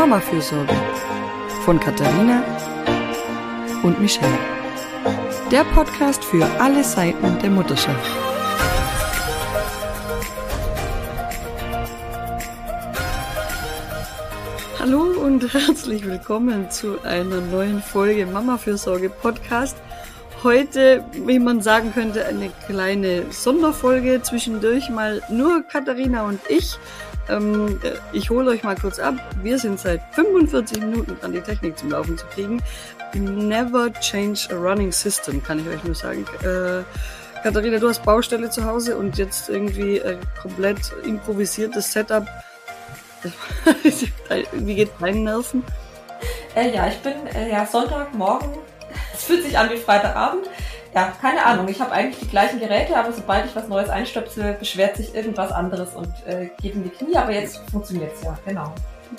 Mama-Fürsorge von Katharina und Michelle. Der Podcast für alle Seiten der Mutterschaft. Hallo und herzlich willkommen zu einer neuen Folge Mama-Fürsorge Podcast. Heute, wie man sagen könnte, eine kleine Sonderfolge zwischendurch mal nur Katharina und ich. Ähm, äh, ich hole euch mal kurz ab. Wir sind seit 45 Minuten dran, die Technik zum Laufen zu kriegen. Never change a running system, kann ich euch nur sagen. Äh, Katharina, du hast Baustelle zu Hause und jetzt irgendwie komplett improvisiertes Setup. wie geht deinen Nerven? Äh, ja, ich bin äh, ja Sonntagmorgen fühlt sich an wie Freitagabend. Ja, keine Ahnung. Ich habe eigentlich die gleichen Geräte, aber sobald ich was Neues einstöpsel, beschwert sich irgendwas anderes und äh, geht in die Knie. Aber jetzt funktioniert es ja, genau.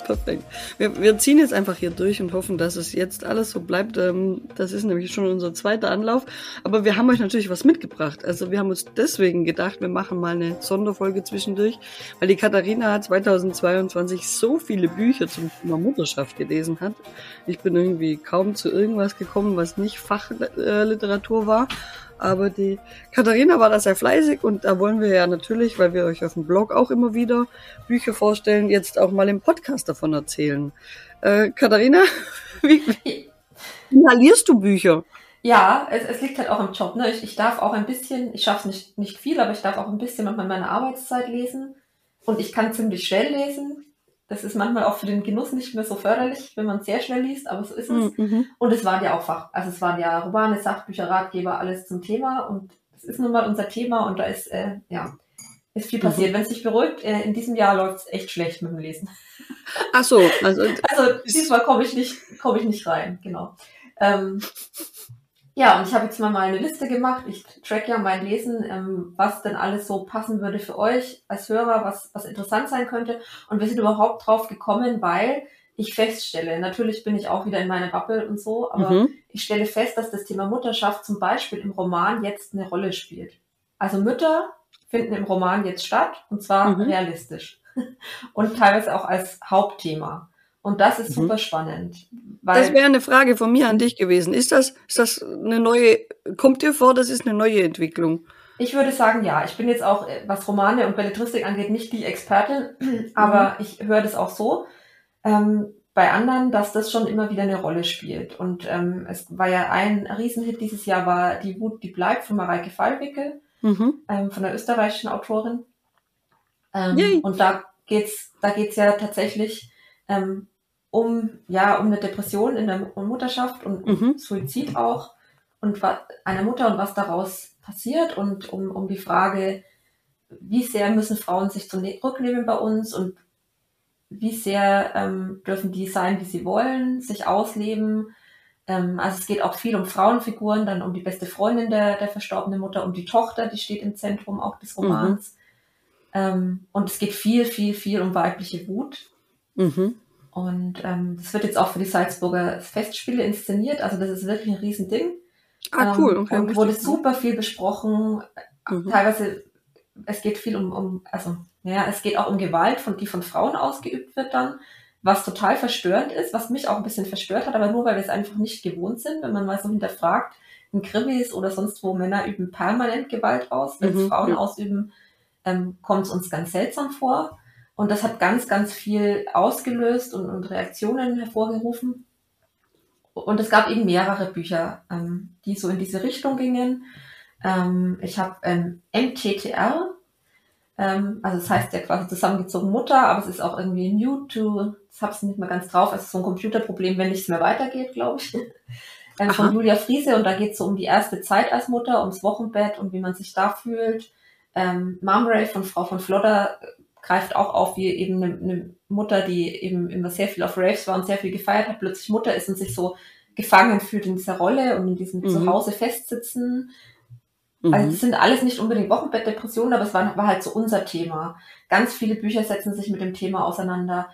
Perfekt. Wir, wir ziehen jetzt einfach hier durch und hoffen, dass es jetzt alles so bleibt. Ähm, das ist nämlich schon unser zweiter Anlauf. Aber wir haben euch natürlich was mitgebracht. Also wir haben uns deswegen gedacht, wir machen mal eine Sonderfolge zwischendurch, weil die Katharina 2022 so viele Bücher zum Thema Mutterschaft gelesen hat. Ich bin irgendwie kaum zu irgendwas gekommen, was nicht Fachliteratur war. Aber die Katharina war da sehr fleißig und da wollen wir ja natürlich, weil wir euch auf dem Blog auch immer wieder Bücher vorstellen, jetzt auch mal im Podcast davon erzählen. Äh, Katharina, wie, wie inhalierst du Bücher? Ja, es, es liegt halt auch im Job. Ne? Ich, ich darf auch ein bisschen, ich schaffe es nicht, nicht viel, aber ich darf auch ein bisschen manchmal meine Arbeitszeit lesen. Und ich kann ziemlich schnell lesen. Das ist manchmal auch für den Genuss nicht mehr so förderlich, wenn man sehr schnell liest, aber so ist es. Mhm. Und es waren ja auch Fach, also es waren ja Romane, Sachbücher, Ratgeber, alles zum Thema und es ist nun mal unser Thema und da ist, äh, ja, ist viel passiert. Mhm. Wenn es sich beruhigt, äh, in diesem Jahr läuft es echt schlecht mit dem Lesen. Ach so, also, also diesmal komme ich nicht, komme ich nicht rein, genau. Ähm, ja, und ich habe jetzt mal eine Liste gemacht. Ich track ja mein Lesen, ähm, was denn alles so passen würde für euch als Hörer, was, was interessant sein könnte. Und wir sind überhaupt drauf gekommen, weil ich feststelle, natürlich bin ich auch wieder in meiner Bubble und so, aber mhm. ich stelle fest, dass das Thema Mutterschaft zum Beispiel im Roman jetzt eine Rolle spielt. Also Mütter finden im Roman jetzt statt und zwar mhm. realistisch und teilweise auch als Hauptthema. Und das ist mhm. super spannend. das wäre eine Frage von mir an dich gewesen. Ist das, ist das eine neue, kommt dir vor, das ist eine neue Entwicklung? Ich würde sagen, ja. Ich bin jetzt auch, was Romane und Belletristik angeht, nicht die Expertin, aber mhm. ich höre das auch so. Ähm, bei anderen, dass das schon immer wieder eine Rolle spielt. Und ähm, es war ja ein Riesenhit dieses Jahr, war Die Wut, die bleibt von Mareike Fallwickel, mhm. ähm, von der österreichischen Autorin. Ähm, und da geht's, da geht's ja tatsächlich ähm, um, ja, um eine Depression in der Mutterschaft und mhm. Suizid auch und einer Mutter und was daraus passiert und um, um die Frage, wie sehr müssen Frauen sich zurücknehmen bei uns und wie sehr ähm, dürfen die sein, wie sie wollen, sich ausleben. Ähm, also es geht auch viel um Frauenfiguren, dann um die beste Freundin der, der verstorbenen Mutter, um die Tochter, die steht im Zentrum auch des Romans. Mhm. Ähm, und es geht viel, viel, viel um weibliche Wut. Mhm. Und ähm, das wird jetzt auch für die Salzburger Festspiele inszeniert. Also das ist wirklich ein Riesending. Ah, cool. Okay, und wurde super viel besprochen. Mhm. Teilweise, es geht viel um, um, also, ja, es geht auch um Gewalt, von, die von Frauen ausgeübt wird dann, was total verstörend ist, was mich auch ein bisschen verstört hat, aber nur, weil wir es einfach nicht gewohnt sind, wenn man mal so hinterfragt, in Krimis oder sonst wo Männer üben permanent Gewalt aus, wenn mhm, Frauen ja. ausüben, ähm, kommt es uns ganz seltsam vor. Und das hat ganz, ganz viel ausgelöst und, und Reaktionen hervorgerufen. Und es gab eben mehrere Bücher, ähm, die so in diese Richtung gingen. Ähm, ich habe ähm, MTTR, ähm, also das heißt ja quasi zusammengezogen Mutter, aber es ist auch irgendwie new to, das habe ich nicht mehr ganz drauf, es ist so ein Computerproblem, wenn nichts mehr weitergeht, glaube ich. ähm, von Julia Friese und da geht es so um die erste Zeit als Mutter, ums Wochenbett und wie man sich da fühlt. Ähm, Mumray von Frau von Flodder greift auch auf, wie eben eine, eine, Mutter, die eben immer sehr viel auf Raves war und sehr viel gefeiert hat, plötzlich Mutter ist und sich so gefangen fühlt in dieser Rolle und in diesem mhm. Zuhause festsitzen. Mhm. Also es sind alles nicht unbedingt Wochenbettdepressionen, aber es war, war halt so unser Thema. Ganz viele Bücher setzen sich mit dem Thema auseinander.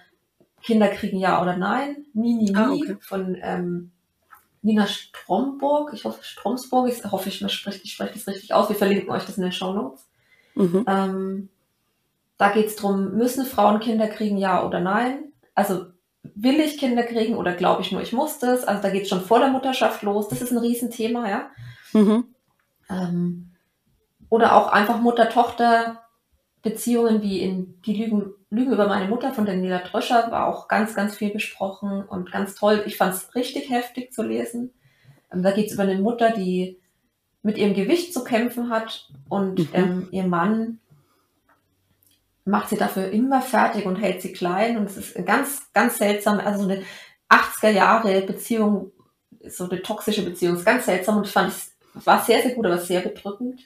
Kinder kriegen ja oder nein. Nie, nie, nie ah, okay. von ähm, Nina Stromburg. Ich hoffe, Stromsburg. Ich hoffe, ich spreche, ich spreche das richtig aus. Wir verlinken euch das in den Show Notes. Mhm. Ähm, da geht es darum, müssen Frauen Kinder kriegen, ja oder nein? Also will ich Kinder kriegen oder glaube ich nur, ich muss das? Also da geht es schon vor der Mutterschaft los. Das ist ein Riesenthema, ja. Mhm. Ähm, oder auch einfach Mutter-Tochter-Beziehungen wie in die Lügen, Lügen über meine Mutter von Daniela Tröscher war auch ganz, ganz viel besprochen und ganz toll. Ich fand es richtig heftig zu lesen. Ähm, da geht es über eine Mutter, die mit ihrem Gewicht zu kämpfen hat und mhm. ähm, ihr Mann macht sie dafür immer fertig und hält sie klein. Und es ist ganz, ganz seltsam. Also so eine 80er Jahre Beziehung, so eine toxische Beziehung, ist ganz seltsam und ich fand es war sehr, sehr gut, aber sehr bedrückend.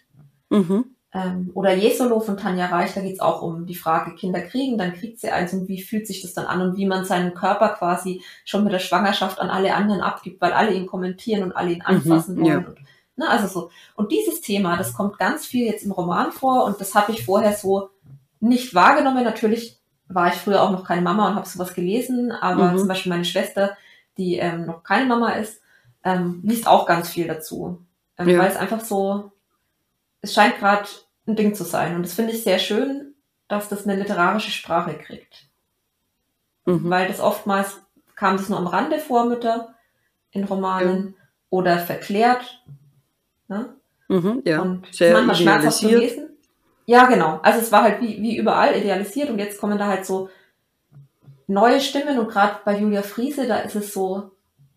Mhm. Ähm, oder Jesolo von Tanja Reich, da geht es auch um die Frage, Kinder kriegen, dann kriegt sie eins und wie fühlt sich das dann an und wie man seinen Körper quasi schon mit der Schwangerschaft an alle anderen abgibt, weil alle ihn kommentieren und alle ihn mhm, anfassen mhm, wollen. Ja. Und, ne, also so. Und dieses Thema, das kommt ganz viel jetzt im Roman vor und das habe ich vorher so nicht wahrgenommen. Natürlich war ich früher auch noch keine Mama und habe sowas gelesen, aber mhm. zum Beispiel meine Schwester, die ähm, noch keine Mama ist, ähm, liest auch ganz viel dazu. Ähm, ja. Weil es einfach so, es scheint gerade ein Ding zu sein. Und das finde ich sehr schön, dass das eine literarische Sprache kriegt. Mhm. Weil das oftmals kam das nur am Rande vor, Mütter in Romanen ja. oder verklärt. Ne? Mhm, ja. Und sehr manchmal schmerzhaft zu lesen. Ja, genau. Also es war halt wie, wie überall idealisiert und jetzt kommen da halt so neue Stimmen und gerade bei Julia Friese, da ist es so,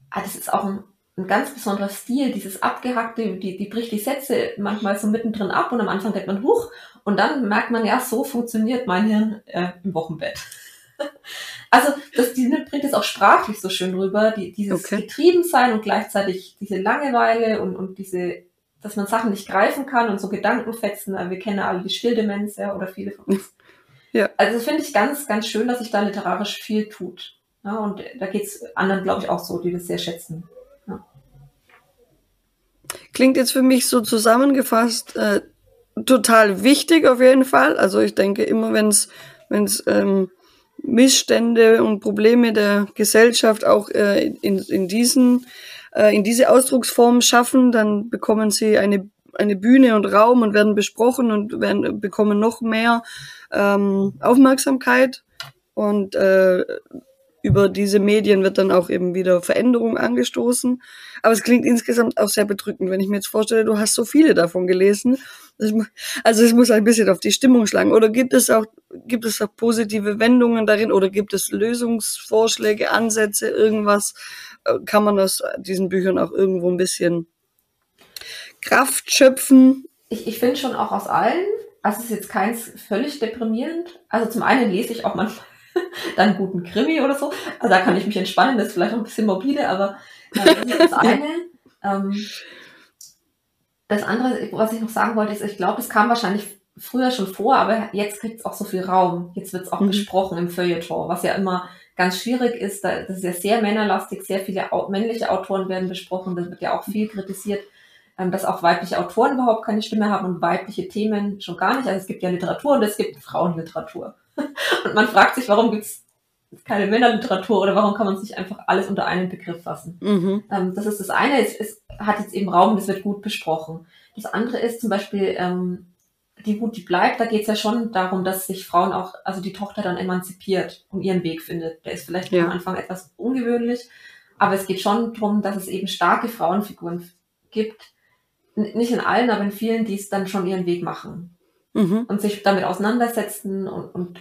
ah, das ist auch ein, ein ganz besonderer Stil, dieses abgehackte, die, die bricht die Sätze manchmal so mittendrin ab und am Anfang denkt man, huch, und dann merkt man, ja, so funktioniert mein Hirn äh, im Wochenbett. also das, die bringt es auch sprachlich so schön rüber, die, dieses okay. Getriebensein und gleichzeitig diese Langeweile und, und diese dass man Sachen nicht greifen kann und so Gedankenfetzen. Wir kennen alle die Stilldemenz, ja, oder viele von uns. Ja. Also finde ich ganz, ganz schön, dass sich da literarisch viel tut. Ja, und da geht es anderen, glaube ich, auch so, die das sehr schätzen. Ja. Klingt jetzt für mich so zusammengefasst äh, total wichtig auf jeden Fall. Also ich denke immer, wenn es wenn es ähm, Missstände und Probleme der Gesellschaft auch äh, in, in diesen äh, in diese Ausdrucksform schaffen, dann bekommen sie eine, eine Bühne und Raum und werden besprochen und werden, bekommen noch mehr ähm, Aufmerksamkeit. Und äh, über diese Medien wird dann auch eben wieder Veränderung angestoßen. Aber es klingt insgesamt auch sehr bedrückend, wenn ich mir jetzt vorstelle, du hast so viele davon gelesen. Also es muss ein bisschen auf die Stimmung schlagen. Oder gibt es auch, gibt es auch positive Wendungen darin oder gibt es Lösungsvorschläge, Ansätze, irgendwas, kann man aus diesen Büchern auch irgendwo ein bisschen Kraft schöpfen. Ich, ich finde schon auch aus allen, also es ist jetzt keins völlig deprimierend. Also zum einen lese ich auch manchmal dann guten Krimi oder so. Also da kann ich mich entspannen, das ist vielleicht auch ein bisschen morbide, aber äh, das ist das eine. Ähm, das andere, was ich noch sagen wollte, ist, ich glaube, es kam wahrscheinlich früher schon vor, aber jetzt kriegt es auch so viel Raum. Jetzt wird es auch mhm. besprochen im Feuilleton, was ja immer ganz schwierig ist. Das ist ja sehr männerlastig, sehr viele männliche Autoren werden besprochen, das wird ja auch viel kritisiert, ähm, dass auch weibliche Autoren überhaupt keine Stimme haben und weibliche Themen schon gar nicht. Also es gibt ja Literatur und es gibt Frauenliteratur. Und man fragt sich, warum gibt es keine Männerliteratur oder warum kann man sich einfach alles unter einen Begriff fassen? Mhm. Ähm, das ist das eine, es, es hat jetzt eben Raum, das wird gut besprochen. Das andere ist zum Beispiel, ähm, die Wut, die bleibt, da geht es ja schon darum, dass sich Frauen auch, also die Tochter dann emanzipiert und ihren Weg findet. Der ist vielleicht ja. am Anfang etwas ungewöhnlich, aber es geht schon darum, dass es eben starke Frauenfiguren gibt. Nicht in allen, aber in vielen, die es dann schon ihren Weg machen mhm. und sich damit auseinandersetzen und, und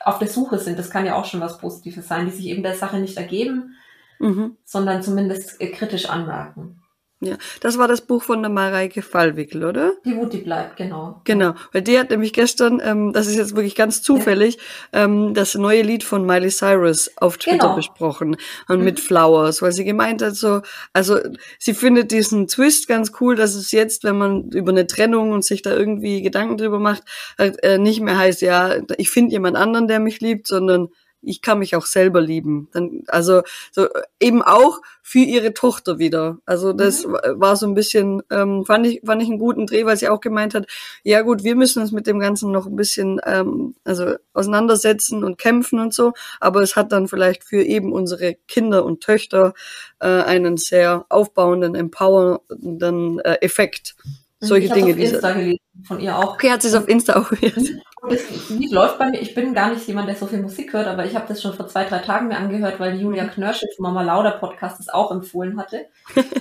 auf der Suche sind. Das kann ja auch schon was Positives sein, die sich eben der Sache nicht ergeben, mhm. sondern zumindest kritisch anmerken. Ja, das war das Buch von der Mareike Fallwickel, oder? Die Wut, die bleibt, genau. Genau, weil die hat nämlich gestern, ähm, das ist jetzt wirklich ganz zufällig, ja. ähm, das neue Lied von Miley Cyrus auf Twitter genau. besprochen und mhm. mit Flowers, weil sie gemeint hat so, also sie findet diesen Twist ganz cool, dass es jetzt, wenn man über eine Trennung und sich da irgendwie Gedanken drüber macht, halt, äh, nicht mehr heißt, ja, ich finde jemand anderen, der mich liebt, sondern ich kann mich auch selber lieben. Dann, also so eben auch für ihre Tochter wieder. Also das mhm. war so ein bisschen, ähm, fand ich, fand ich einen guten Dreh, weil sie auch gemeint hat, ja gut, wir müssen uns mit dem Ganzen noch ein bisschen ähm, also auseinandersetzen und kämpfen und so, aber es hat dann vielleicht für eben unsere Kinder und Töchter äh, einen sehr aufbauenden, empowernden äh, Effekt. Mhm. Solche Dinge. Auf Insta gelesen, von ihr auch. Okay, hat sie es auf Insta auch gelesen. Das Lied läuft bei mir. Ich bin gar nicht jemand, der so viel Musik hört, aber ich habe das schon vor zwei, drei Tagen mir angehört, weil Julia Knörschel vom Mama Lauda Podcast das auch empfohlen hatte.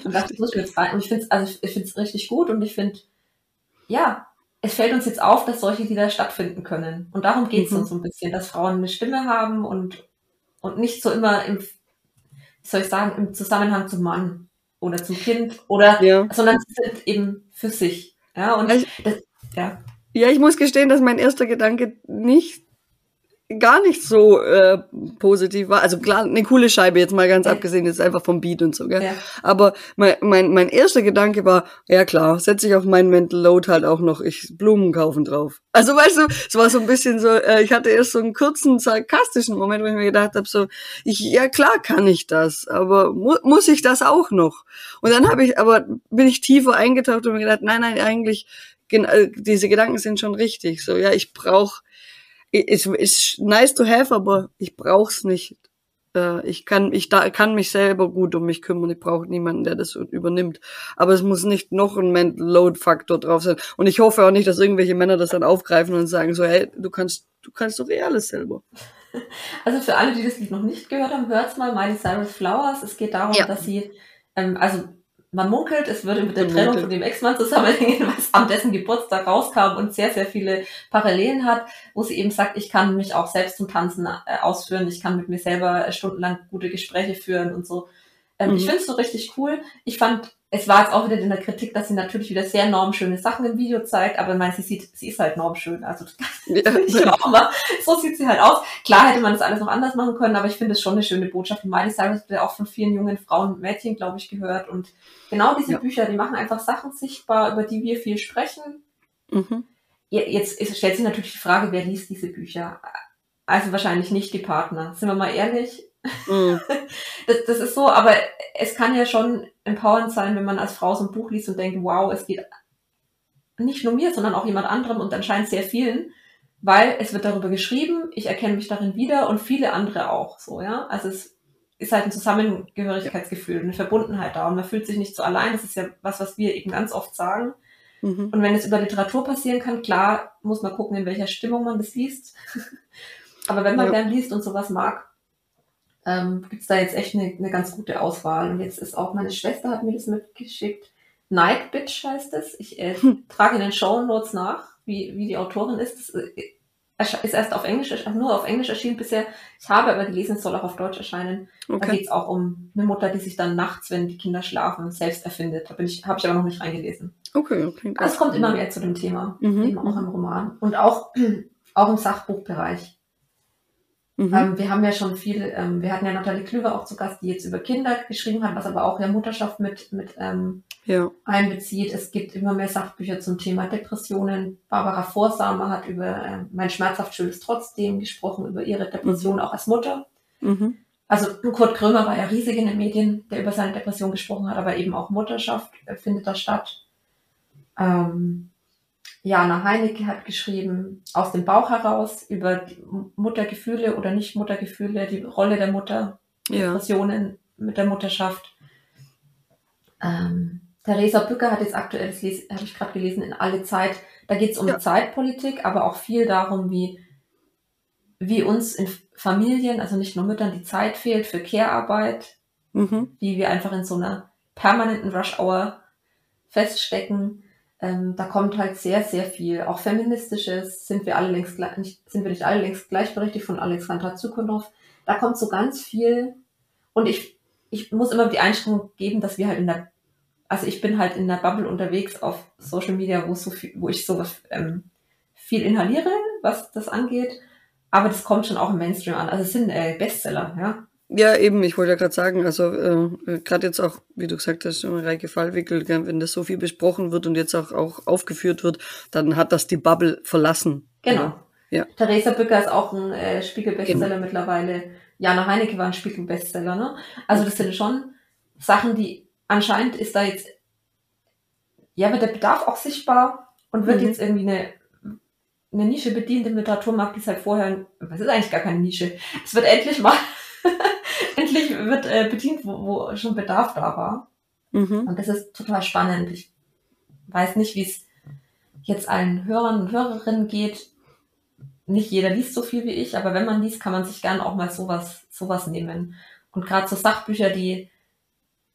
Und dachte, das muss ich mir jetzt rein. Und ich finde es also ich finde es richtig gut und ich finde, ja, es fällt uns jetzt auf, dass solche Lieder stattfinden können. Und darum geht es mhm. uns so ein bisschen, dass Frauen eine Stimme haben und, und nicht so immer im, wie soll ich sagen, im Zusammenhang zum Mann oder zum Kind oder, ja. sondern sie sind eben für sich. Ja, und also, das, ja. Ja, ich muss gestehen, dass mein erster Gedanke nicht gar nicht so äh, positiv war. Also klar, eine coole Scheibe, jetzt mal ganz ja. abgesehen, ist einfach vom Beat und so, gell? Ja. Aber mein, mein, mein erster Gedanke war, ja klar, setze ich auf meinen Mental Load halt auch noch ich Blumen kaufen drauf. Also weißt du, es war so ein bisschen so, äh, ich hatte erst so einen kurzen, sarkastischen Moment, wo ich mir gedacht habe, so, ich, ja klar kann ich das, aber mu muss ich das auch noch? Und dann habe ich, aber bin ich tiefer eingetaucht und mir gedacht, nein, nein, eigentlich diese Gedanken sind schon richtig. So, ja, ich brauche, ist, ist nice to have, aber ich brauch's nicht. Äh, ich kann, ich da, kann mich selber gut um mich kümmern. Ich brauche niemanden, der das übernimmt. Aber es muss nicht noch ein Mental Load Faktor drauf sein. Und ich hoffe auch nicht, dass irgendwelche Männer das dann aufgreifen und sagen so, hey, du kannst, du kannst doch eh alles selber. Also für alle, die das Lied noch nicht gehört haben, hört's mal Miley Cyrus Flowers. Es geht darum, ja. dass sie, ähm, also man munkelt, es würde mit der Trennung von dem Ex-Mann zusammenhängen, was an dessen Geburtstag rauskam und sehr, sehr viele Parallelen hat, wo sie eben sagt, ich kann mich auch selbst zum Tanzen äh, ausführen, ich kann mit mir selber stundenlang gute Gespräche führen und so. Ähm, mhm. Ich finde es so richtig cool. Ich fand es war jetzt auch wieder in der Kritik, dass sie natürlich wieder sehr normschöne Sachen im Video zeigt, aber man, sie sieht, sie ist halt normschön. Also ja. ich auch mal, so sieht sie halt aus. Klar hätte man das alles noch anders machen können, aber ich finde es schon eine schöne Botschaft. Und Miley Cyrus wird auch von vielen jungen Frauen und Mädchen, glaube ich, gehört. Und genau diese ja. Bücher, die machen einfach Sachen sichtbar, über die wir viel sprechen. Mhm. Jetzt stellt sich natürlich die Frage, wer liest diese Bücher? Also wahrscheinlich nicht die Partner. Sind wir mal ehrlich, Mhm. Das, das ist so, aber es kann ja schon empowernd sein, wenn man als Frau so ein Buch liest und denkt, wow, es geht nicht nur mir, sondern auch jemand anderem und anscheinend sehr vielen, weil es wird darüber geschrieben, ich erkenne mich darin wieder und viele andere auch, so, ja. Also es ist halt ein Zusammengehörigkeitsgefühl, eine Verbundenheit da und man fühlt sich nicht so allein. Das ist ja was, was wir eben ganz oft sagen. Mhm. Und wenn es über Literatur passieren kann, klar, muss man gucken, in welcher Stimmung man das liest. Aber wenn man ja. gern liest und sowas mag, ähm, gibt es da jetzt echt eine, eine ganz gute Auswahl. Und jetzt ist auch meine Schwester hat mir das mitgeschickt. Night Bitch heißt es. Ich äh, hm. trage in den Show Notes nach, wie, wie die Autorin ist. Das äh, ist erst auf Englisch, also nur auf Englisch erschienen bisher. Ich habe aber gelesen, es soll auch auf Deutsch erscheinen. Okay. Da geht es auch um eine Mutter, die sich dann nachts, wenn die Kinder schlafen, selbst erfindet. Da bin ich, habe ich aber noch nicht reingelesen. Okay, okay. Es kommt immer mehr zu dem Thema, mhm. eben auch im Roman. Und auch, auch im Sachbuchbereich. Mhm. Ähm, wir haben ja schon viel, ähm, wir hatten ja Nathalie Klüver auch zu Gast, die jetzt über Kinder geschrieben hat, was aber auch ja Mutterschaft mit, mit ähm, ja. einbezieht. Es gibt immer mehr Sachbücher zum Thema Depressionen. Barbara Vorsamer hat über äh, Mein schmerzhaft schönes trotzdem gesprochen, über ihre Depression mhm. auch als Mutter. Mhm. Also Kurt Krömer war ja riesig in den Medien, der über seine Depression gesprochen hat, aber eben auch Mutterschaft äh, findet da statt. Ähm, Jana Heinecke hat geschrieben, aus dem Bauch heraus über Muttergefühle oder Nicht-Muttergefühle, die Rolle der Mutter, ja. Depressionen mit der Mutterschaft. Ähm, Theresa Bücker hat jetzt aktuell, das habe ich gerade gelesen, in alle Zeit, da geht es um ja. Zeitpolitik, aber auch viel darum, wie, wie uns in Familien, also nicht nur Müttern, die Zeit fehlt für Care-Arbeit, mhm. wie wir einfach in so einer permanenten Rush-Hour feststecken ähm, da kommt halt sehr, sehr viel. Auch feministisches sind wir alle längst nicht, sind wir nicht alle längst gleichberechtigt von Alexandra Zukunov. Da kommt so ganz viel. Und ich, ich muss immer die Einstellung geben, dass wir halt in der, also ich bin halt in der Bubble unterwegs auf Social Media, wo so viel, wo ich so ähm, viel inhaliere, was das angeht. Aber das kommt schon auch im Mainstream an. Also es sind äh, Bestseller, ja. Ja, eben, ich wollte ja gerade sagen, also äh, gerade jetzt auch, wie du gesagt hast, Reike Fallwickel, wenn das so viel besprochen wird und jetzt auch, auch aufgeführt wird, dann hat das die Bubble verlassen. Genau. Ja. Theresa Bücker ist auch ein äh, Spiegel-Bestseller genau. mittlerweile. Jana Heinecke war ein Spiegel-Bestseller, ne? Also das sind schon Sachen, die anscheinend ist da jetzt, ja, wird der Bedarf auch sichtbar und wird mhm. jetzt irgendwie eine, eine Nische bedient im Literaturmarkt, die ist halt vorher, was ist eigentlich gar keine Nische. Es wird endlich mal endlich wird äh, bedient, wo, wo schon Bedarf da war. Mhm. Und das ist total spannend. Ich weiß nicht, wie es jetzt allen Hörern und Hörerinnen geht. nicht jeder liest so viel wie ich, aber wenn man liest, kann man sich gerne auch mal sowas, sowas nehmen. Und gerade so Sachbücher, die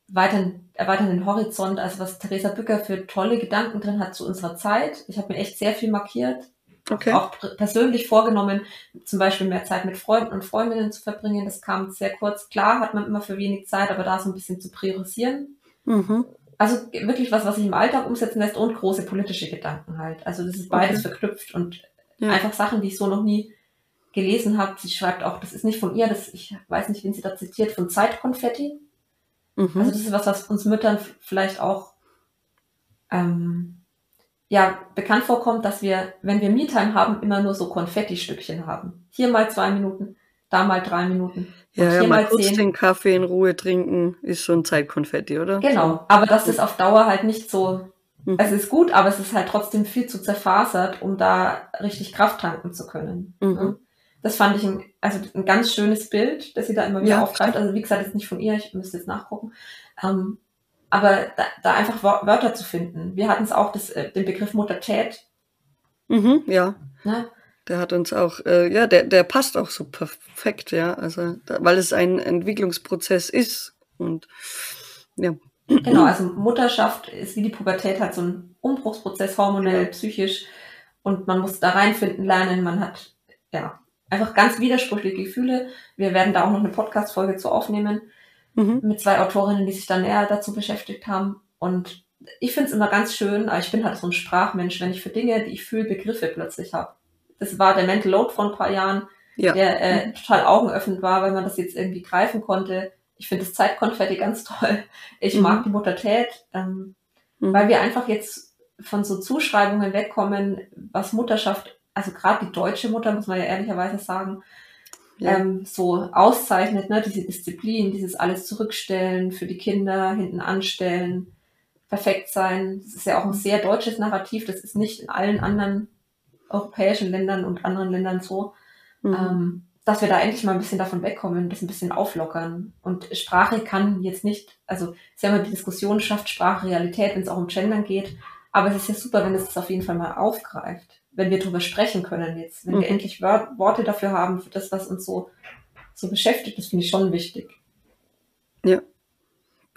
weitern, erweitern den Horizont, also was Theresa Bücker für tolle Gedanken drin hat zu unserer Zeit. Ich habe mir echt sehr viel markiert. Okay. Auch persönlich vorgenommen, zum Beispiel mehr Zeit mit Freunden und Freundinnen zu verbringen. Das kam sehr kurz. Klar hat man immer für wenig Zeit, aber da so ein bisschen zu priorisieren. Mhm. Also wirklich was, was sich im Alltag umsetzen lässt und große politische Gedanken halt. Also das ist beides okay. verknüpft und ja. einfach Sachen, die ich so noch nie gelesen habe. Sie schreibt auch, das ist nicht von ihr, das, ich weiß nicht, wen sie da zitiert, von Zeitkonfetti. Mhm. Also das ist was, was uns Müttern vielleicht auch ähm, ja, bekannt vorkommt, dass wir, wenn wir Me-Time haben, immer nur so Konfetti-Stückchen haben. Hier mal zwei Minuten, da mal drei Minuten. Ja, ja, mal kurz zehn. den Kaffee in Ruhe trinken, ist ein Zeitkonfetti, oder? Genau, aber das ist auf Dauer halt nicht so, mhm. es ist gut, aber es ist halt trotzdem viel zu zerfasert, um da richtig Kraft tanken zu können. Mhm. Das fand ich ein, also ein ganz schönes Bild, das sie da immer wieder ja, aufgreift. Also wie gesagt, jetzt nicht von ihr, ich müsste jetzt nachgucken. Ähm, aber da, da einfach Wörter zu finden. Wir hatten es auch das, äh, den Begriff Muttertät. Mhm, ja. Ne? Der hat uns auch, äh, ja, der, der passt auch so perfekt, ja. Also, da, weil es ein Entwicklungsprozess ist und ja. Genau, also Mutterschaft ist wie die Pubertät halt so ein Umbruchsprozess, hormonell, psychisch. Und man muss da reinfinden lernen. Man hat, ja, einfach ganz widersprüchliche Gefühle. Wir werden da auch noch eine Podcast-Folge zu aufnehmen mhm. mit zwei Autorinnen, die sich dann näher dazu beschäftigt haben. Und ich finde es immer ganz schön, aber ich bin halt so ein Sprachmensch, wenn ich für Dinge, die ich fühle, Begriffe plötzlich habe. Das war der Mental Load vor ein paar Jahren, ja. der äh, total augenöffnend war, weil man das jetzt irgendwie greifen konnte. Ich finde das Zeitkonfetti ganz toll. Ich mhm. mag die Muttertät, ähm, mhm. weil wir einfach jetzt von so Zuschreibungen wegkommen, was Mutterschaft, also gerade die deutsche Mutter, muss man ja ehrlicherweise sagen, ja. ähm, so auszeichnet, ne? diese Disziplin, dieses alles zurückstellen für die Kinder, hinten anstellen, perfekt sein. Das ist ja auch ein sehr deutsches Narrativ, das ist nicht in allen anderen europäischen Ländern und anderen Ländern so. Mhm. Ähm, dass wir da endlich mal ein bisschen davon wegkommen, das ein bisschen auflockern. Und Sprache kann jetzt nicht, also sie haben ja die Diskussion, schafft Sprache Realität, wenn es auch um Gendern geht. Aber es ist ja super, wenn es das auf jeden Fall mal aufgreift wenn wir darüber sprechen können jetzt, wenn mhm. wir endlich Worte dafür haben, für das, was uns so, so beschäftigt, das finde ich schon wichtig. Ja.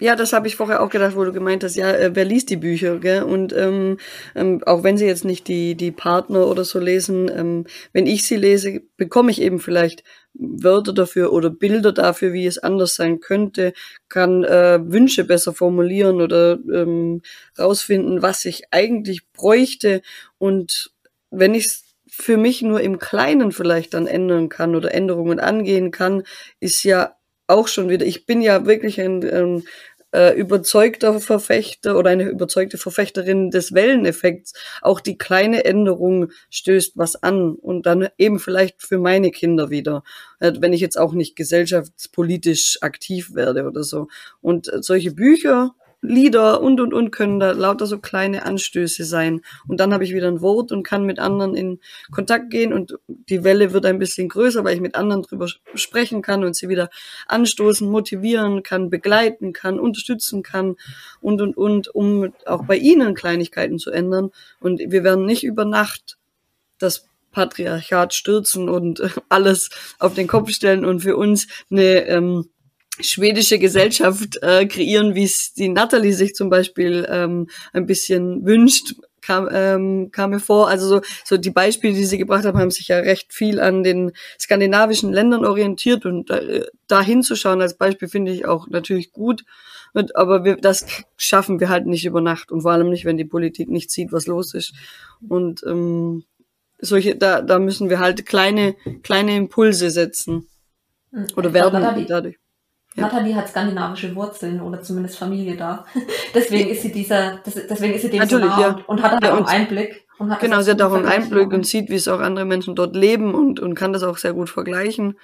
Ja, das habe ich vorher auch gedacht, wo du gemeint hast, ja, äh, wer liest die Bücher, gell? Und ähm, ähm, auch wenn sie jetzt nicht die, die Partner oder so lesen, ähm, wenn ich sie lese, bekomme ich eben vielleicht Wörter dafür oder Bilder dafür, wie es anders sein könnte, kann äh, Wünsche besser formulieren oder ähm, rausfinden, was ich eigentlich bräuchte und wenn ich es für mich nur im Kleinen vielleicht dann ändern kann oder Änderungen angehen kann, ist ja auch schon wieder, ich bin ja wirklich ein, ein äh, überzeugter Verfechter oder eine überzeugte Verfechterin des Welleneffekts. Auch die kleine Änderung stößt was an und dann eben vielleicht für meine Kinder wieder, äh, wenn ich jetzt auch nicht gesellschaftspolitisch aktiv werde oder so. Und äh, solche Bücher Lieder und und und können da lauter so kleine Anstöße sein. Und dann habe ich wieder ein Wort und kann mit anderen in Kontakt gehen und die Welle wird ein bisschen größer, weil ich mit anderen drüber sprechen kann und sie wieder anstoßen, motivieren kann, begleiten kann, unterstützen kann und und und, um auch bei ihnen Kleinigkeiten zu ändern. Und wir werden nicht über Nacht das Patriarchat stürzen und alles auf den Kopf stellen und für uns eine ähm, schwedische Gesellschaft äh, kreieren, wie es die Natalie sich zum Beispiel ähm, ein bisschen wünscht, kam, ähm, kam mir vor. Also so, so die Beispiele, die sie gebracht haben, haben sich ja recht viel an den skandinavischen Ländern orientiert und äh, da hinzuschauen als Beispiel finde ich auch natürlich gut. Und, aber wir, das schaffen wir halt nicht über Nacht und vor allem nicht, wenn die Politik nicht sieht, was los ist. Und ähm, solche, da, da müssen wir halt kleine, kleine Impulse setzen. Hm, Oder werden dadurch. Ja. Natalie hat skandinavische Wurzeln oder zumindest Familie da. deswegen ist sie dieser, deswegen ist sie dem Natürlich, so nah ja. und, hat halt ja, auch einen Einblick. Und hat genau, sie hat auch einen Einblick und sieht, wie es auch andere Menschen dort leben und, und kann das auch sehr gut vergleichen.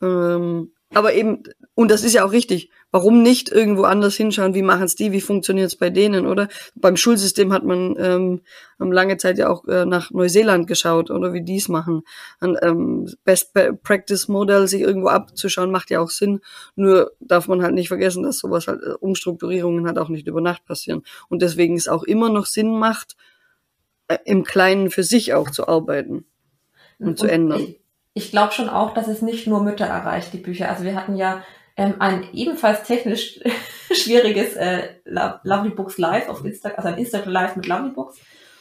Ähm, aber eben, und das ist ja auch richtig, warum nicht irgendwo anders hinschauen, wie machen es die, wie funktioniert es bei denen, oder? Beim Schulsystem hat man ähm, lange Zeit ja auch äh, nach Neuseeland geschaut, oder wie die es machen. Und, ähm, Best Practice Model sich irgendwo abzuschauen, macht ja auch Sinn. Nur darf man halt nicht vergessen, dass sowas halt, äh, Umstrukturierungen halt auch nicht über Nacht passieren. Und deswegen es auch immer noch Sinn macht, äh, im Kleinen für sich auch zu arbeiten. und, und zu ändern. Ich, glaube schon auch, dass es nicht nur Mütter erreicht, die Bücher. Also wir hatten ja ähm, ein ebenfalls technisch schwieriges äh, Lovely Books Live auf Instagram, also ein Instagram Live mit Lovely Books.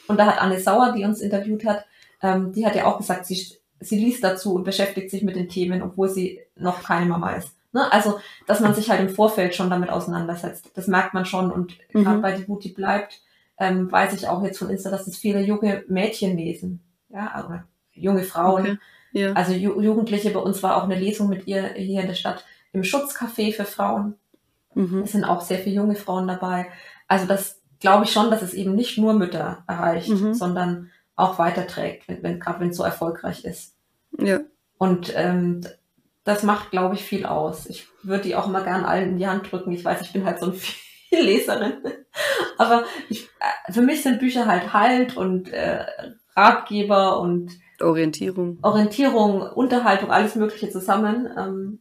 Und da hat Anne Sauer, die uns interviewt hat, ähm, die hat ja auch gesagt, sie, sie liest dazu und beschäftigt sich mit den Themen, obwohl sie noch keine Mama ist. Ne? Also, dass man sich halt im Vorfeld schon damit auseinandersetzt. Das merkt man schon. Und mhm. gerade bei Die Booty bleibt, ähm, weiß ich auch jetzt von Insta, dass es viele junge Mädchen lesen. Ja, also junge Frauen. Okay. Ja. Also Ju Jugendliche, bei uns war auch eine Lesung mit ihr hier in der Stadt im Schutzcafé für Frauen. Mhm. Es sind auch sehr viele junge Frauen dabei. Also das glaube ich schon, dass es eben nicht nur Mütter erreicht, mhm. sondern auch weiterträgt, wenn, wenn gerade wenn es so erfolgreich ist. Ja. Und ähm, das macht, glaube ich, viel aus. Ich würde die auch immer gern allen in die Hand drücken. Ich weiß, ich bin halt so eine Leserin. Aber ich, äh, für mich sind Bücher halt Halt und äh, Ratgeber und Orientierung. Orientierung, Unterhaltung, alles Mögliche zusammen. Ähm,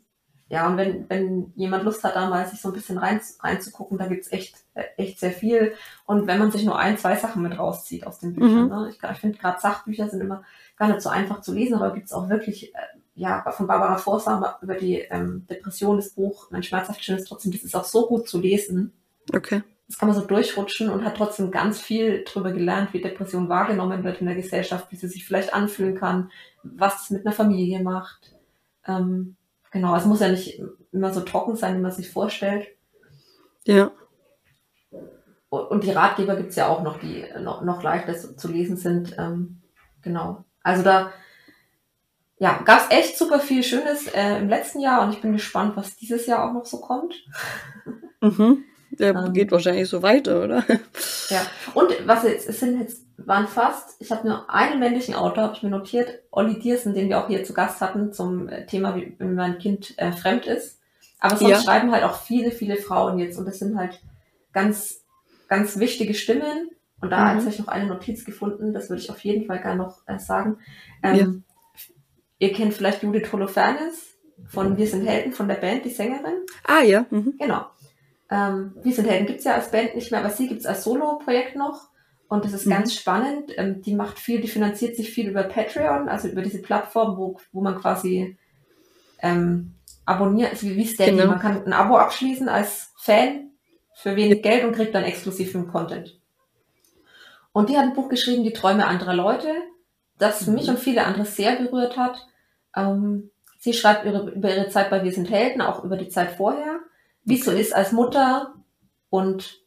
ja, und wenn, wenn jemand Lust hat, da mal sich so ein bisschen rein, reinzugucken, da gibt's echt, echt sehr viel. Und wenn man sich nur ein, zwei Sachen mit rauszieht aus den Büchern. Mhm. Ne? Ich, ich finde gerade Sachbücher sind immer gar nicht so einfach zu lesen, aber gibt's auch wirklich, äh, ja, von Barbara Forster über die ähm, Depression, das Buch, mein schmerzhaft schönes trotzdem, das ist auch so gut zu lesen. Okay. Das kann man so durchrutschen und hat trotzdem ganz viel darüber gelernt, wie Depression wahrgenommen wird in der Gesellschaft, wie sie sich vielleicht anfühlen kann, was es mit einer Familie macht. Ähm, Genau, es muss ja nicht immer so trocken sein, wie man sich vorstellt. Ja. Und die Ratgeber gibt's ja auch noch, die noch, noch leichter zu lesen sind. Ähm, genau. Also da ja, gab's echt super viel Schönes äh, im letzten Jahr und ich bin gespannt, was dieses Jahr auch noch so kommt. Mhm. Der ähm, geht wahrscheinlich so weiter, oder? Ja. Und was jetzt, es sind jetzt waren fast, ich habe nur einen männlichen Autor, habe ich mir notiert, Olli Diersen, den wir auch hier zu Gast hatten zum äh, Thema, wie wenn mein Kind äh, fremd ist. Aber sonst ja. schreiben halt auch viele, viele Frauen jetzt und das sind halt ganz, ganz wichtige Stimmen. Und da mhm. habe ich noch eine Notiz gefunden, das würde ich auf jeden Fall gerne noch äh, sagen. Ähm, ja. Ihr kennt vielleicht Judith Holofernes von Wir sind Helden, von der Band, die Sängerin. Ah ja. Mhm. Genau. Ähm, Wir sind Helden gibt's ja als Band nicht mehr, aber sie gibt's als Solo-Projekt noch. Und das ist mhm. ganz spannend. Ähm, die macht viel, die finanziert sich viel über Patreon, also über diese Plattform, wo, wo man quasi ähm, abonniert, also wie, wie Steady. Genau. Man kann ein Abo abschließen als Fan für wenig Geld und kriegt dann exklusiven Content. Und die hat ein Buch geschrieben, Die Träume anderer Leute, das mhm. mich und viele andere sehr berührt hat. Ähm, sie schreibt ihre, über ihre Zeit bei Wir sind Helden, auch über die Zeit vorher, wie es so ist als Mutter und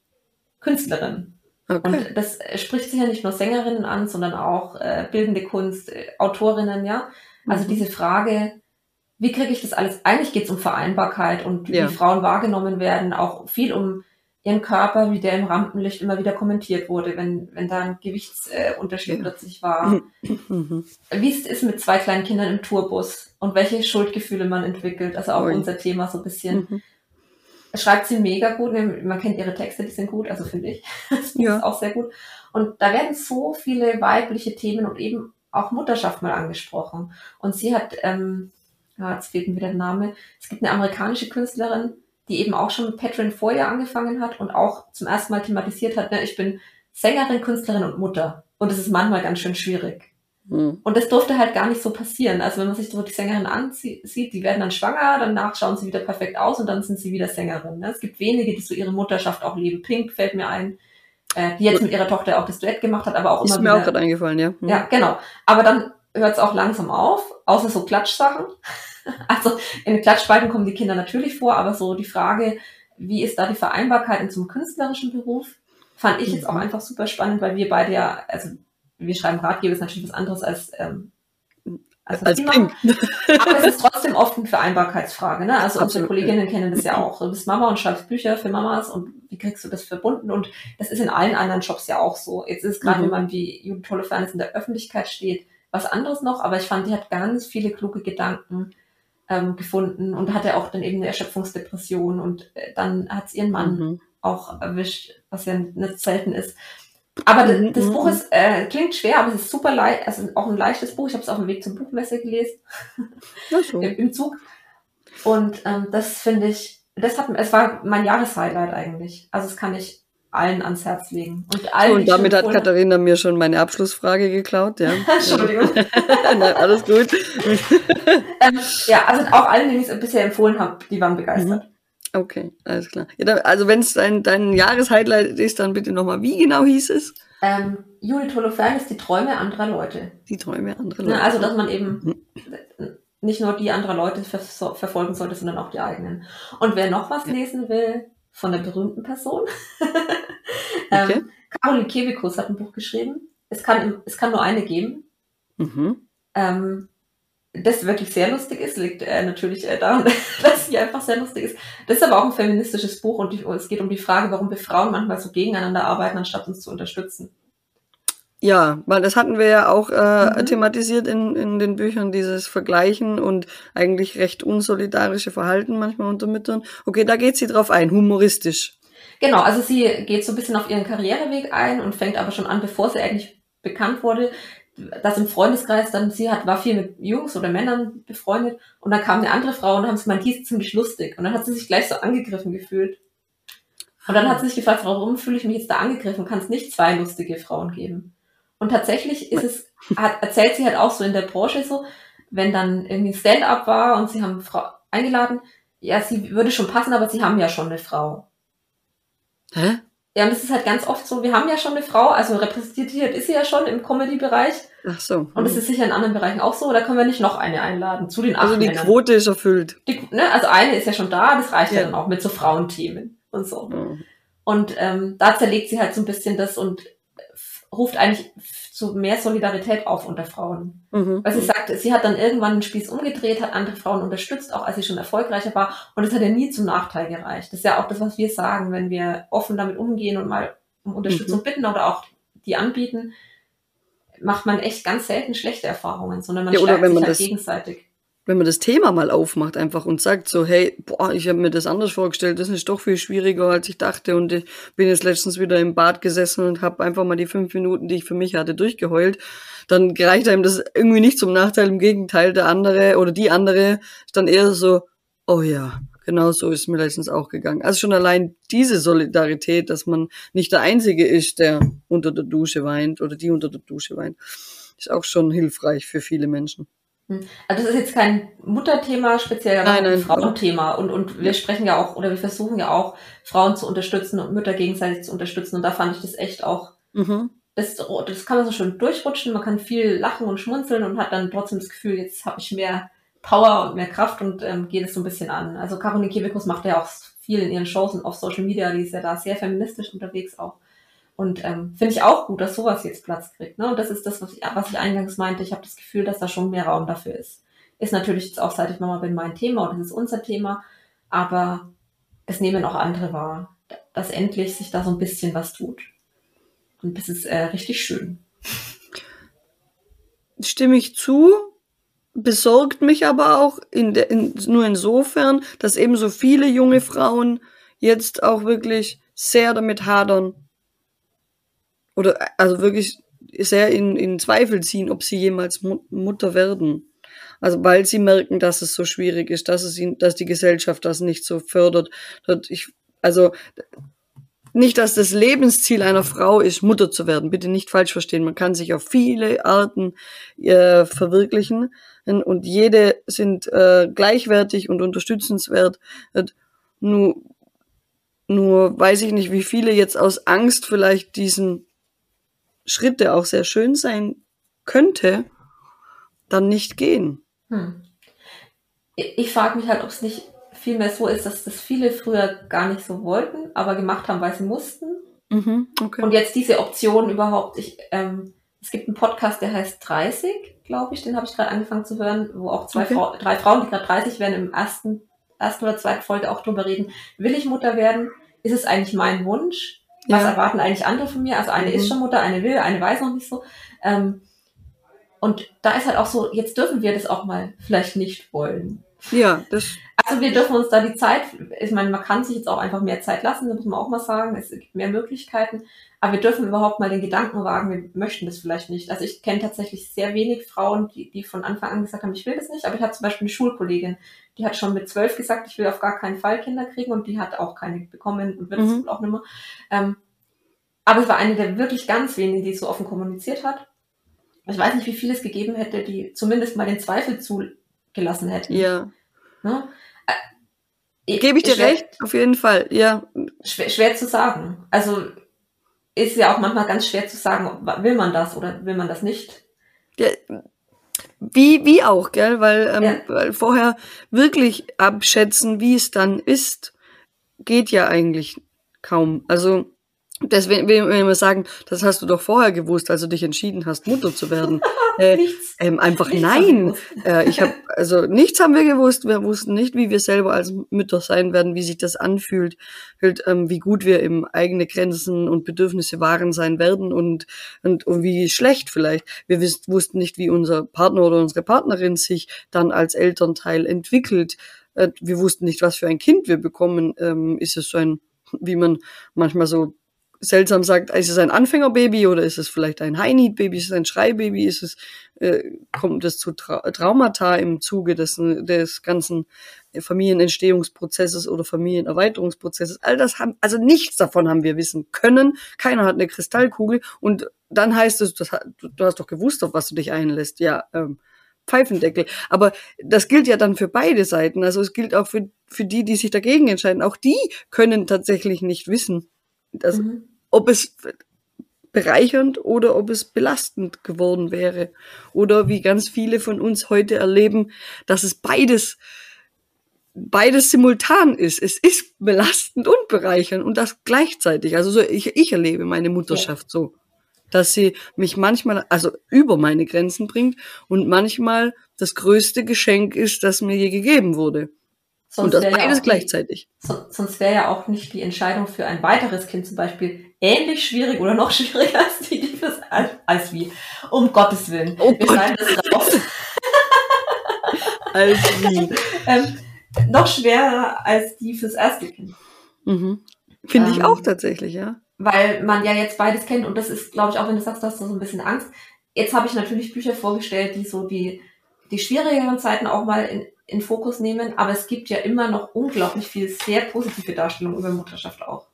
Künstlerin. Okay. Und das spricht sich ja nicht nur Sängerinnen an, sondern auch äh, bildende Kunst, äh, Autorinnen, ja. Also mhm. diese Frage, wie kriege ich das alles? Eigentlich geht es um Vereinbarkeit und ja. wie Frauen wahrgenommen werden, auch viel um ihren Körper, wie der im Rampenlicht immer wieder kommentiert wurde, wenn, wenn da ein Gewichtsunterschied äh, ja. plötzlich war. Mhm. Wie es ist mit zwei kleinen Kindern im Tourbus und welche Schuldgefühle man entwickelt, also auch Ui. unser Thema so ein bisschen. Mhm schreibt sie mega gut. Man kennt ihre Texte, die sind gut, also finde ich. Das ja. ist auch sehr gut. Und da werden so viele weibliche Themen und eben auch Mutterschaft mal angesprochen. Und sie hat, ähm, ja, jetzt fehlt mir wieder der Name, es gibt eine amerikanische Künstlerin, die eben auch schon mit Patreon vorher angefangen hat und auch zum ersten Mal thematisiert hat, ne, ich bin Sängerin, Künstlerin und Mutter. Und es ist manchmal ganz schön schwierig. Mhm. Und das durfte halt gar nicht so passieren. Also wenn man sich so die Sängerin ansieht, die werden dann schwanger, danach schauen sie wieder perfekt aus und dann sind sie wieder Sängerin. Ne? Es gibt wenige, die so ihre Mutterschaft auch leben. Pink fällt mir ein, äh, die jetzt mit ihrer Tochter auch das Duett gemacht hat, aber auch Ist immer mir wieder. auch gerade eingefallen, ja. Mhm. Ja, genau. Aber dann hört es auch langsam auf, außer so Klatschsachen. also in den Klatschspalten kommen die Kinder natürlich vor, aber so die Frage, wie ist da die Vereinbarkeit in zum künstlerischen Beruf, fand ich jetzt auch mhm. einfach super spannend, weil wir beide ja, also wir schreiben Ratgeber, ist natürlich was anderes als, ähm, als, als Pink. Aber es ist trotzdem oft eine Vereinbarkeitsfrage. Ne? Also Absolut. unsere Kolleginnen kennen das ja auch. Du bist Mama und schreibst Bücher für Mamas und wie kriegst du das verbunden? Und das ist in allen anderen Jobs ja auch so. Jetzt ist gerade, mhm. wenn man wie Judith Holofernes in der Öffentlichkeit steht, was anderes noch, aber ich fand, die hat ganz viele kluge Gedanken ähm, gefunden und hatte auch dann eben eine Erschöpfungsdepression und äh, dann hat sie ihren Mann mhm. auch erwischt, was ja nicht selten ist. Aber mhm, das, Buch mhm. ist, äh, klingt schwer, aber es ist super leicht, also auch ein leichtes Buch. Ich habe es auf dem Weg zur Buchmesse gelesen. Im, Im Zug. Und ähm, das finde ich, das hat, es war mein Jahreshighlight eigentlich. Also das kann ich allen ans Herz legen. Und, allen, so, und damit hat Katharina mir schon meine Abschlussfrage geklaut, ja. Entschuldigung. Nein, alles gut. ähm, ja, also auch allen, die ich es bisher empfohlen habe, die waren begeistert. Mhm. Okay, alles klar. Ja, dann, also wenn es dein, dein Jahreshighlight ist, dann bitte nochmal, wie genau hieß es? Ähm, Judith Holofernes, die Träume anderer Leute. Die Träume anderer Leute. Ja, also, dass man eben mhm. nicht nur die anderer Leute ver verfolgen sollte, sondern auch die eigenen. Und wer noch was ja. lesen will, von der berühmten Person, ähm, okay. Caroline Kebekus hat ein Buch geschrieben. Es kann, es kann nur eine geben. Mhm. Ähm, das wirklich sehr lustig ist, liegt äh, natürlich äh, daran, dass sie einfach sehr lustig ist. Das ist aber auch ein feministisches Buch und die, es geht um die Frage, warum wir Frauen manchmal so gegeneinander arbeiten, anstatt uns zu unterstützen. Ja, weil das hatten wir ja auch äh, mhm. thematisiert in, in den Büchern, dieses Vergleichen und eigentlich recht unsolidarische Verhalten manchmal unter Müttern. Okay, da geht sie drauf ein, humoristisch. Genau, also sie geht so ein bisschen auf ihren Karriereweg ein und fängt aber schon an, bevor sie eigentlich bekannt wurde, dass im Freundeskreis dann, sie hat, war viel mit Jungs oder Männern befreundet und dann kam eine andere Frau und haben sie gemeint, die ist ziemlich lustig. Und dann hat sie sich gleich so angegriffen gefühlt. Und dann hat sie sich gefragt, warum fühle ich mich jetzt da angegriffen? Kann es nicht zwei lustige Frauen geben? Und tatsächlich ist es, hat, erzählt sie halt auch so in der Branche so, wenn dann irgendwie Stand-up war und sie haben Frau eingeladen, ja, sie würde schon passen, aber sie haben ja schon eine Frau. Hä? Ja, und das ist halt ganz oft so, wir haben ja schon eine Frau, also repräsentiert ist sie ja schon im Comedy-Bereich. Ach so. Und das ist sicher in anderen Bereichen auch so, da können wir nicht noch eine einladen zu den acht Also die Männern. Quote ist erfüllt. Die, ne, also eine ist ja schon da, das reicht ja, ja dann auch mit so Frauenthemen und so. Mhm. Und ähm, da zerlegt sie halt so ein bisschen das und ruft eigentlich zu mehr Solidarität auf unter Frauen. Mhm. Weil sie sagt, sie hat dann irgendwann den Spieß umgedreht, hat andere Frauen unterstützt, auch als sie schon erfolgreicher war. Und das hat ja nie zum Nachteil gereicht. Das ist ja auch das, was wir sagen, wenn wir offen damit umgehen und mal um Unterstützung mhm. bitten oder auch die anbieten, macht man echt ganz selten schlechte Erfahrungen, sondern man ja, stärkt sich halt gegenseitig wenn man das Thema mal aufmacht einfach und sagt so, hey, boah, ich habe mir das anders vorgestellt, das ist doch viel schwieriger, als ich dachte und ich bin jetzt letztens wieder im Bad gesessen und habe einfach mal die fünf Minuten, die ich für mich hatte, durchgeheult, dann reicht einem das irgendwie nicht zum Nachteil, im Gegenteil, der andere oder die andere ist dann eher so, oh ja, genau so ist mir letztens auch gegangen. Also schon allein diese Solidarität, dass man nicht der Einzige ist, der unter der Dusche weint oder die unter der Dusche weint, ist auch schon hilfreich für viele Menschen. Hm. Also das ist jetzt kein Mutterthema speziell, aber ein Frauenthema. Und, und wir sprechen ja auch, oder wir versuchen ja auch, Frauen zu unterstützen und Mütter gegenseitig zu unterstützen. Und da fand ich das echt auch, mhm. das, das kann man so schön durchrutschen, man kann viel lachen und schmunzeln und hat dann trotzdem das Gefühl, jetzt habe ich mehr Power und mehr Kraft und ähm, geht es so ein bisschen an. Also Caroline Kebekus macht ja auch viel in ihren Shows und auf Social Media, die ist ja da sehr feministisch unterwegs auch. Und ähm, finde ich auch gut, dass sowas jetzt Platz kriegt. Ne? Und das ist das, was ich, was ich eingangs meinte. Ich habe das Gefühl, dass da schon mehr Raum dafür ist. Ist natürlich jetzt auch, seit ich Mama bin, mein Thema und das ist unser Thema. Aber es nehmen auch andere wahr, dass endlich sich da so ein bisschen was tut. Und das ist äh, richtig schön. Stimme ich zu, besorgt mich aber auch in de, in, nur insofern, dass eben so viele junge Frauen jetzt auch wirklich sehr damit hadern, oder also wirklich sehr in, in Zweifel ziehen, ob sie jemals Mutter werden. Also weil sie merken, dass es so schwierig ist, dass es ihnen, dass die Gesellschaft das nicht so fördert. Ich, also nicht, dass das Lebensziel einer Frau ist, Mutter zu werden. Bitte nicht falsch verstehen. Man kann sich auf viele Arten äh, verwirklichen und jede sind äh, gleichwertig und unterstützenswert. Nur, nur weiß ich nicht, wie viele jetzt aus Angst vielleicht diesen Schritt, der auch sehr schön sein könnte, dann nicht gehen. Hm. Ich frage mich halt, ob es nicht vielmehr so ist, dass das viele früher gar nicht so wollten, aber gemacht haben, weil sie mussten. Mhm, okay. Und jetzt diese Option überhaupt, ich, ähm, es gibt einen Podcast, der heißt 30, glaube ich, den habe ich gerade angefangen zu hören, wo auch zwei okay. Frau, drei Frauen, die gerade 30 werden, im ersten, ersten oder zweiten Folge auch drüber reden, will ich Mutter werden? Ist es eigentlich mein Wunsch? Was ja. erwarten eigentlich andere von mir? Also eine mhm. ist schon Mutter, eine will, eine weiß noch nicht so. Ähm, und da ist halt auch so, jetzt dürfen wir das auch mal vielleicht nicht wollen. Ja, das. Also wir dürfen uns da die Zeit, ich meine, man kann sich jetzt auch einfach mehr Zeit lassen, das muss man auch mal sagen. Es gibt mehr Möglichkeiten. Aber wir dürfen überhaupt mal den Gedanken wagen, wir möchten das vielleicht nicht. Also ich kenne tatsächlich sehr wenig Frauen, die, die von Anfang an gesagt haben, ich will das nicht. Aber ich habe zum Beispiel eine Schulkollegin, die hat schon mit zwölf gesagt, ich will auf gar keinen Fall Kinder kriegen und die hat auch keine bekommen und wird es mhm. auch nicht mehr. Ähm, aber es war eine der wirklich ganz wenigen, die so offen kommuniziert hat. Ich weiß nicht, wie viel es gegeben hätte, die zumindest mal den Zweifel zugelassen hätten. Ja. Ne? Äh, Gebe ich dir schwer, recht, auf jeden Fall, ja. Schwer, schwer zu sagen. Also ist ja auch manchmal ganz schwer zu sagen, will man das oder will man das nicht. Ja, wie, wie auch, gell? Weil, ähm, ja. weil vorher wirklich abschätzen, wie es dann ist, geht ja eigentlich kaum. Also Deswegen will ich immer sagen, das hast du doch vorher gewusst, als du dich entschieden hast, Mutter zu werden. Äh, nichts. Ähm, einfach nichts nein. Äh, ich habe also nichts haben wir gewusst. Wir wussten nicht, wie wir selber als Mütter sein werden, wie sich das anfühlt, halt, ähm, wie gut wir im eigene Grenzen und Bedürfnisse wahren sein werden und und, und wie schlecht vielleicht. Wir wussten nicht, wie unser Partner oder unsere Partnerin sich dann als Elternteil entwickelt. Äh, wir wussten nicht, was für ein Kind wir bekommen. Ähm, ist es so ein, wie man manchmal so seltsam sagt, ist es ein Anfängerbaby oder ist es vielleicht ein High-Need-Baby, ist es ein Schreibaby, ist es, äh, kommt es zu Tra Traumata im Zuge des, des ganzen Familienentstehungsprozesses oder Familienerweiterungsprozesses. All das haben, also nichts davon haben wir wissen können. Keiner hat eine Kristallkugel und dann heißt es, das, du hast doch gewusst, auf was du dich einlässt. Ja, ähm, Pfeifendeckel. Aber das gilt ja dann für beide Seiten. Also es gilt auch für, für die, die sich dagegen entscheiden. Auch die können tatsächlich nicht wissen, das, mhm. ob es bereichernd oder ob es belastend geworden wäre. Oder wie ganz viele von uns heute erleben, dass es beides, beides simultan ist. Es ist belastend und bereichernd und das gleichzeitig. Also so, ich, ich erlebe meine Mutterschaft ja. so, dass sie mich manchmal, also über meine Grenzen bringt und manchmal das größte Geschenk ist, das mir je gegeben wurde. Sonst und das beides ja gleichzeitig. Die, sonst wäre ja auch nicht die Entscheidung für ein weiteres Kind zum Beispiel ähnlich schwierig oder noch schwieriger als die, die fürs als wie. Um Gottes Willen. Oh Wir Gott. schneiden das raus. als wie. ähm, noch schwerer als die fürs erste Kind. Mhm. Finde ich ähm, auch tatsächlich, ja. Weil man ja jetzt beides kennt und das ist, glaube ich, auch wenn du sagst, du hast so ein bisschen Angst. Jetzt habe ich natürlich Bücher vorgestellt, die so die, die schwierigeren Zeiten auch mal in, in Fokus nehmen, aber es gibt ja immer noch unglaublich viel sehr positive Darstellung über Mutterschaft auch.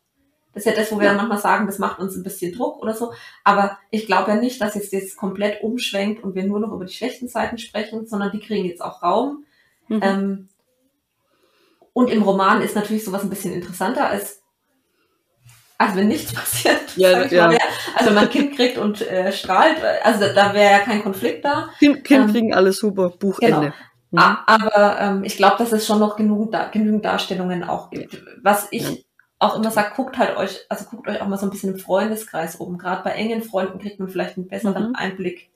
Das ist ja das, wo wir ja. manchmal sagen, das macht uns ein bisschen Druck oder so. Aber ich glaube ja nicht, dass jetzt jetzt komplett umschwenkt und wir nur noch über die schlechten Seiten sprechen, sondern die kriegen jetzt auch Raum. Mhm. Ähm, und im Roman ist natürlich sowas ein bisschen interessanter als, als wenn nichts passiert. Ja, ja. Mal, also man Kind kriegt und äh, strahlt, also da, da wäre ja kein Konflikt da. Kind, kind ähm, kriegen alles super, Buchende. Genau. Mhm. Aber ähm, ich glaube, dass es schon noch genug, da, genügend Darstellungen auch gibt. Was ich ja. auch immer sage, guckt halt euch, also guckt euch auch mal so ein bisschen im Freundeskreis oben. Gerade bei engen Freunden kriegt man vielleicht einen besseren mhm. Einblick,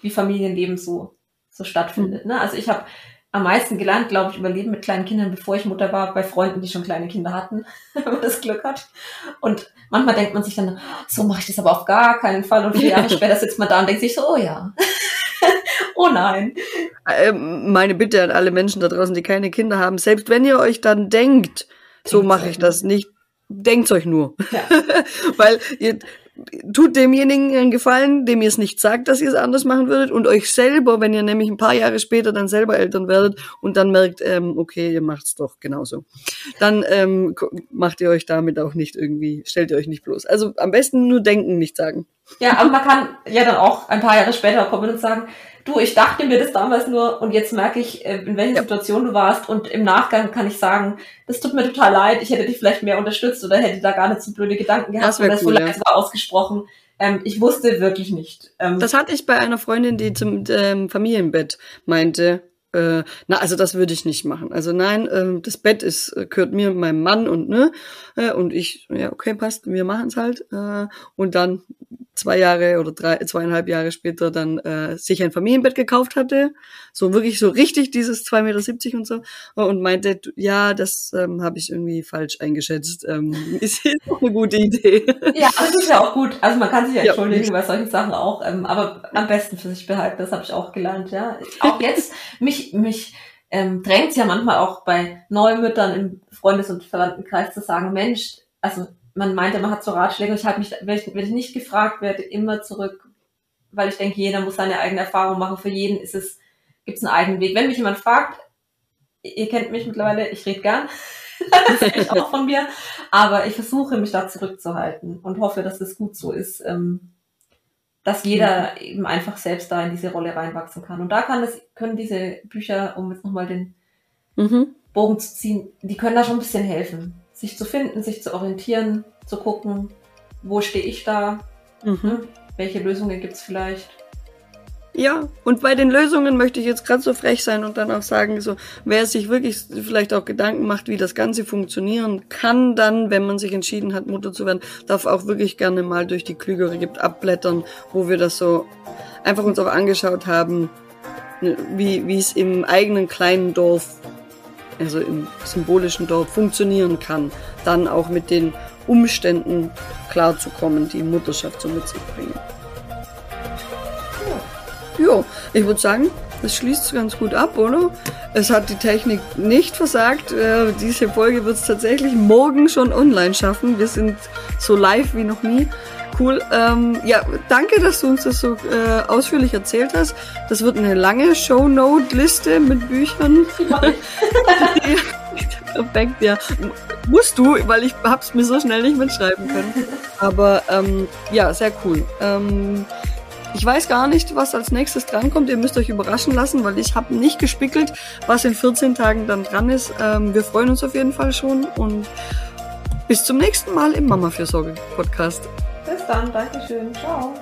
wie Familienleben so, so stattfindet. Mhm. Ne? Also ich habe am meisten gelernt, glaube ich, über Leben mit kleinen Kindern, bevor ich Mutter war, bei Freunden, die schon kleine Kinder hatten, wenn man das Glück hat. Und manchmal denkt man sich dann, so mache ich das aber auf gar keinen Fall. Und vier Jahre später sitzt man da und denkt sich so, oh ja. Oh nein. Ähm, meine Bitte an alle Menschen da draußen, die keine Kinder haben, selbst wenn ihr euch dann denkt, so mache ich das nicht, denkt euch nur. Ja. Weil ihr tut demjenigen einen Gefallen, dem ihr es nicht sagt, dass ihr es anders machen würdet und euch selber, wenn ihr nämlich ein paar Jahre später dann selber Eltern werdet und dann merkt, ähm, okay, ihr macht's doch genauso, dann ähm, macht ihr euch damit auch nicht irgendwie, stellt ihr euch nicht bloß. Also am besten nur denken, nicht sagen. Ja, aber man kann ja dann auch ein paar Jahre später kommen und sagen, du, ich dachte mir das damals nur und jetzt merke ich, äh, in welcher ja. Situation du warst und im Nachgang kann ich sagen, das tut mir total leid, ich hätte dich vielleicht mehr unterstützt oder hätte da gar nicht so blöde Gedanken gehabt das oder cool, so leise ja. ausgesprochen. Ähm, ich wusste wirklich nicht. Ähm, das hatte ich bei einer Freundin, die zum ähm, Familienbett meinte, äh, na, also das würde ich nicht machen. Also nein, äh, das Bett ist äh, gehört mir, meinem Mann und ne äh, und ich, ja okay, passt, wir machen es halt. Äh, und dann zwei Jahre oder drei, zweieinhalb Jahre später dann äh, sich ein Familienbett gekauft hatte, so wirklich so richtig dieses 2,70 Meter und so und meinte, ja, das ähm, habe ich irgendwie falsch eingeschätzt. Ähm, ist jetzt auch eine gute Idee. Ja, das ist ja auch gut. Also man kann sich ja entschuldigen ja. bei solchen Sachen auch, ähm, aber am besten für sich behalten, das habe ich auch gelernt, ja. Auch jetzt, mich, mich ähm, drängt ja manchmal auch bei Neumüttern im Freundes- und Verwandtenkreis zu sagen, Mensch, also man meinte, man hat so Ratschläge. Ich habe mich, wenn ich, wenn ich nicht gefragt werde, immer zurück, weil ich denke, jeder muss seine eigene Erfahrung machen. Für jeden ist es, gibt es einen eigenen Weg. Wenn mich jemand fragt, ihr kennt mich mittlerweile, ich rede gern. das ist auch von mir. Aber ich versuche mich da zurückzuhalten und hoffe, dass es gut so ist, ähm, dass jeder eben einfach selbst da in diese Rolle reinwachsen kann. Und da kann es, können diese Bücher, um jetzt nochmal den mhm. Bogen zu ziehen, die können da schon ein bisschen helfen. Sich zu finden, sich zu orientieren, zu gucken, wo stehe ich da, mhm. Ne? welche Lösungen gibt's vielleicht. Ja, und bei den Lösungen möchte ich jetzt gerade so frech sein und dann auch sagen, so, wer sich wirklich vielleicht auch Gedanken macht, wie das Ganze funktionieren kann, dann, wenn man sich entschieden hat, Mutter zu werden, darf auch wirklich gerne mal durch die Klügere gibt abblättern, wo wir das so einfach uns auch angeschaut haben, ne, wie, wie es im eigenen kleinen Dorf, also im symbolischen Dorf funktionieren kann, dann auch mit den Umständen klarzukommen, die Mutterschaft so mit sich bringen. Ja, ich würde sagen, das schließt ganz gut ab, oder? Es hat die Technik nicht versagt. Äh, diese Folge wird es tatsächlich morgen schon online schaffen. Wir sind so live wie noch nie. Cool. Ähm, ja, danke, dass du uns das so äh, ausführlich erzählt hast. Das wird eine lange Shownote-Liste mit Büchern. Perfekt, ja. Musst du, weil ich hab's mir so schnell nicht mitschreiben können. Aber ähm, ja, sehr cool. Ähm, ich weiß gar nicht, was als nächstes drankommt. Ihr müsst euch überraschen lassen, weil ich habe nicht gespickelt, was in 14 Tagen dann dran ist. Ähm, wir freuen uns auf jeden Fall schon und bis zum nächsten Mal im Mama-Fürsorge-Podcast. Bis dann, Dankeschön. Ciao.